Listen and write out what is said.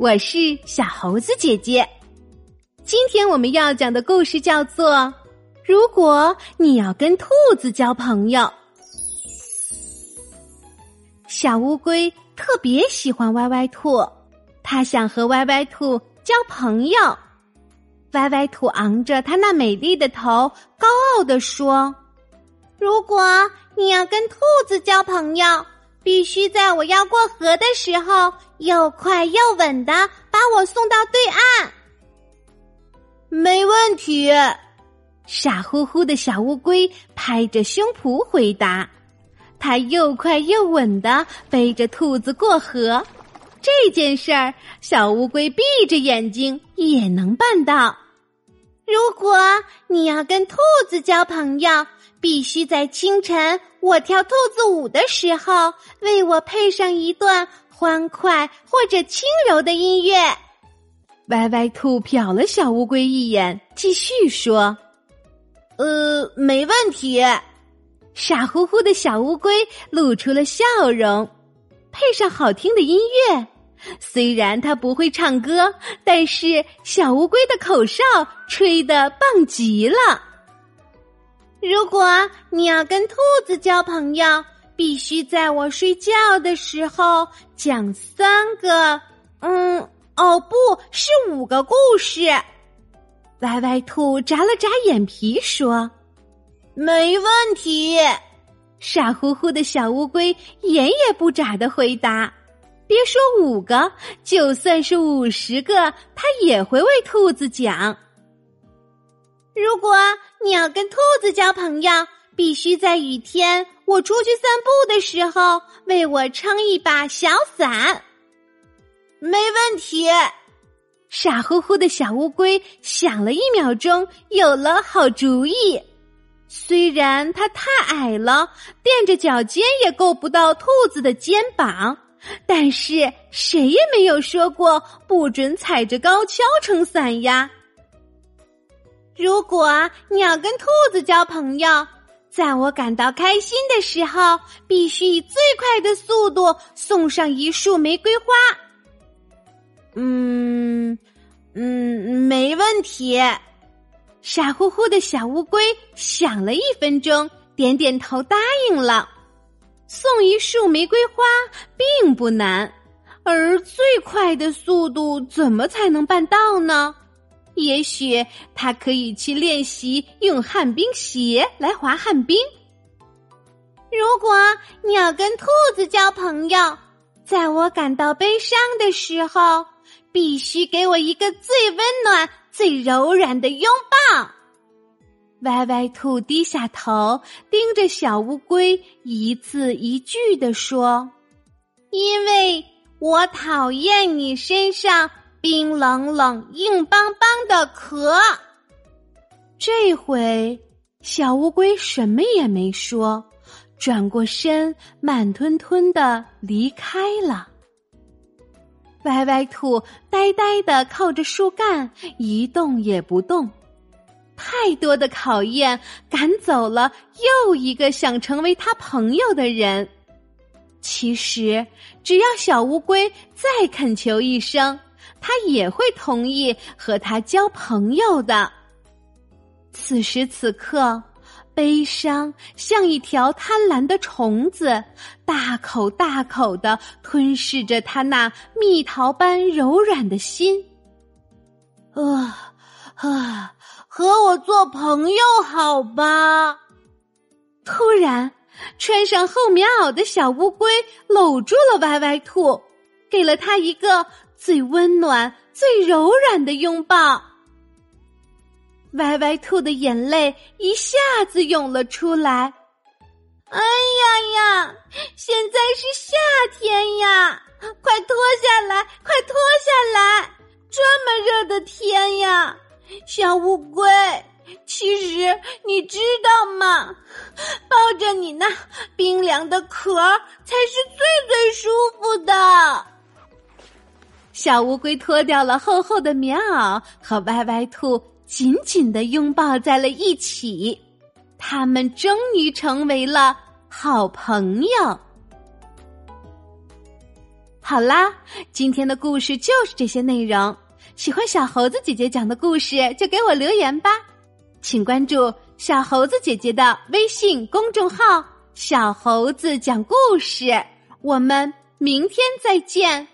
我是小猴子姐姐。今天我们要讲的故事叫做《如果你要跟兔子交朋友》。小乌龟特别喜欢歪歪兔，它想和歪歪兔交朋友。歪歪兔昂着它那美丽的头，高傲地说：“如果你要跟兔子交朋友。”必须在我要过河的时候，又快又稳的把我送到对岸。没问题，傻乎乎的小乌龟拍着胸脯回答：“它又快又稳的背着兔子过河，这件事儿，小乌龟闭着眼睛也能办到。如果你要跟兔子交朋友。”必须在清晨我跳兔子舞的时候，为我配上一段欢快或者轻柔的音乐。歪歪兔瞟了小乌龟一眼，继续说：“呃，没问题。”傻乎乎的小乌龟露出了笑容，配上好听的音乐。虽然它不会唱歌，但是小乌龟的口哨吹得棒极了。如果你要跟兔子交朋友，必须在我睡觉的时候讲三个，嗯，哦，不是五个故事。歪歪兔眨了眨眼皮说：“没问题。”傻乎乎的小乌龟眼也不眨的回答：“别说五个，就算是五十个，它也会为兔子讲。”如果你要跟兔子交朋友，必须在雨天我出去散步的时候为我撑一把小伞。没问题。傻乎乎的小乌龟想了一秒钟，有了好主意。虽然它太矮了，垫着脚尖也够不到兔子的肩膀，但是谁也没有说过不准踩着高跷撑伞呀。如果你要跟兔子交朋友，在我感到开心的时候，必须以最快的速度送上一束玫瑰花。嗯嗯，没问题。傻乎乎的小乌龟想了一分钟，点点头答应了。送一束玫瑰花并不难，而最快的速度怎么才能办到呢？也许他可以去练习用旱冰鞋来滑旱冰。如果你要跟兔子交朋友，在我感到悲伤的时候，必须给我一个最温暖、最柔软的拥抱。歪歪兔低下头，盯着小乌龟，一字一句的说：“因为我讨厌你身上。”冰冷冷、硬邦邦的壳。这回小乌龟什么也没说，转过身，慢吞吞的离开了。歪歪兔呆呆的靠着树干，一动也不动。太多的考验赶走了又一个想成为他朋友的人。其实，只要小乌龟再恳求一声。他也会同意和他交朋友的。此时此刻，悲伤像一条贪婪的虫子，大口大口的吞噬着他那蜜桃般柔软的心。啊啊，我做朋友好吧？突然，穿上厚棉袄的小乌龟搂住了歪歪兔，给了他一个。最温暖、最柔软的拥抱。歪歪兔的眼泪一下子涌了出来。哎呀呀！现在是夏天呀，快脱下来，快脱下来！这么热的天呀，小乌龟，其实你知道吗？抱着你那冰凉的壳才是最最舒服的。小乌龟脱掉了厚厚的棉袄，和歪歪兔紧紧的拥抱在了一起。他们终于成为了好朋友。好啦，今天的故事就是这些内容。喜欢小猴子姐姐讲的故事，就给我留言吧。请关注小猴子姐姐的微信公众号“小猴子讲故事”。我们明天再见。